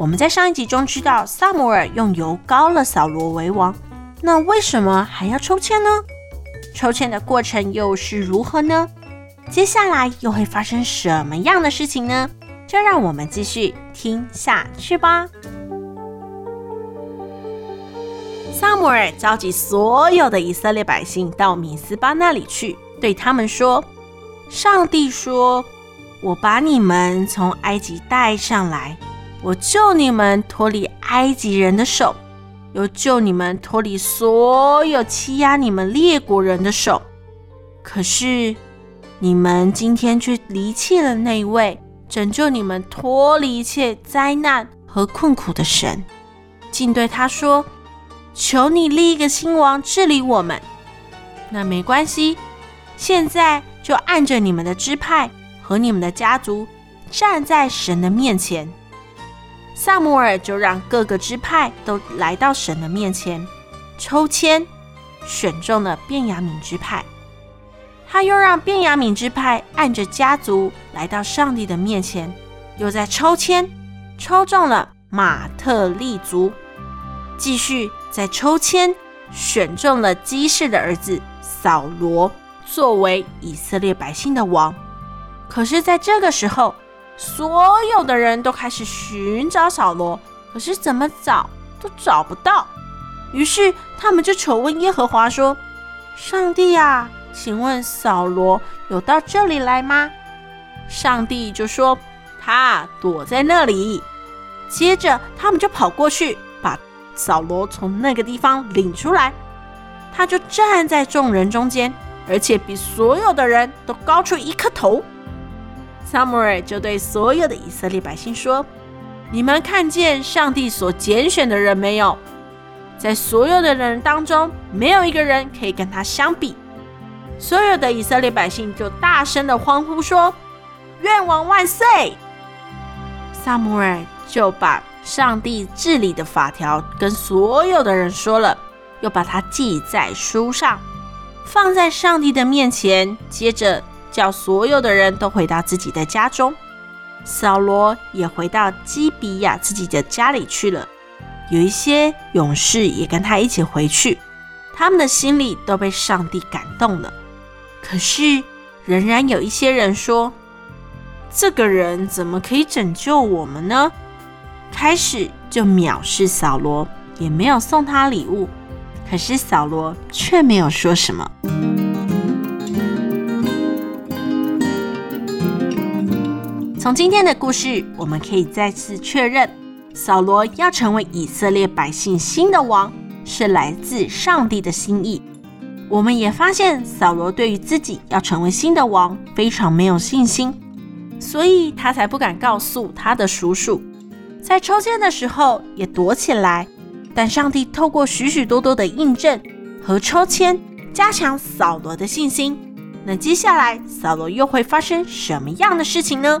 我们在上一集中知道，撒母耳用油膏了扫罗为王。那为什么还要抽签呢？抽签的过程又是如何呢？接下来又会发生什么样的事情呢？就让我们继续听下去吧。撒母耳召集所有的以色列百姓到米斯巴那里去，对他们说：“上帝说，我把你们从埃及带上来。”我救你们脱离埃及人的手，又救你们脱离所有欺压你们列国人的手。可是你们今天却离弃了那位拯救你们脱离一切灾难和困苦的神，竟对他说：“求你立一个新王治理我们。”那没关系，现在就按着你们的支派和你们的家族站在神的面前。撒母耳就让各个支派都来到神的面前，抽签选中了便雅悯支派。他又让便雅悯支派按着家族来到上帝的面前，又在抽签抽中了马特利族。继续在抽签选中了基士的儿子扫罗作为以色列百姓的王。可是，在这个时候，所有的人都开始寻找扫罗，可是怎么找都找不到。于是他们就求问耶和华说：“上帝啊，请问扫罗有到这里来吗？”上帝就说：“他躲在那里。”接着他们就跑过去，把扫罗从那个地方领出来。他就站在众人中间，而且比所有的人都高出一颗头。撒母耳就对所有的以色列百姓说：“你们看见上帝所拣选的人没有？在所有的人当中，没有一个人可以跟他相比。”所有的以色列百姓就大声的欢呼说：“愿王万岁！”撒母耳就把上帝治理的法条跟所有的人说了，又把它记在书上，放在上帝的面前，接着。叫所有的人都回到自己的家中，扫罗也回到基比亚自己的家里去了。有一些勇士也跟他一起回去，他们的心里都被上帝感动了。可是，仍然有一些人说：“这个人怎么可以拯救我们呢？”开始就藐视扫罗，也没有送他礼物。可是扫罗却没有说什么。从今天的故事，我们可以再次确认，扫罗要成为以色列百姓新的王，是来自上帝的心意。我们也发现，扫罗对于自己要成为新的王非常没有信心，所以他才不敢告诉他的叔叔，在抽签的时候也躲起来。但上帝透过许许多多的印证和抽签，加强扫罗的信心。那接下来，扫罗又会发生什么样的事情呢？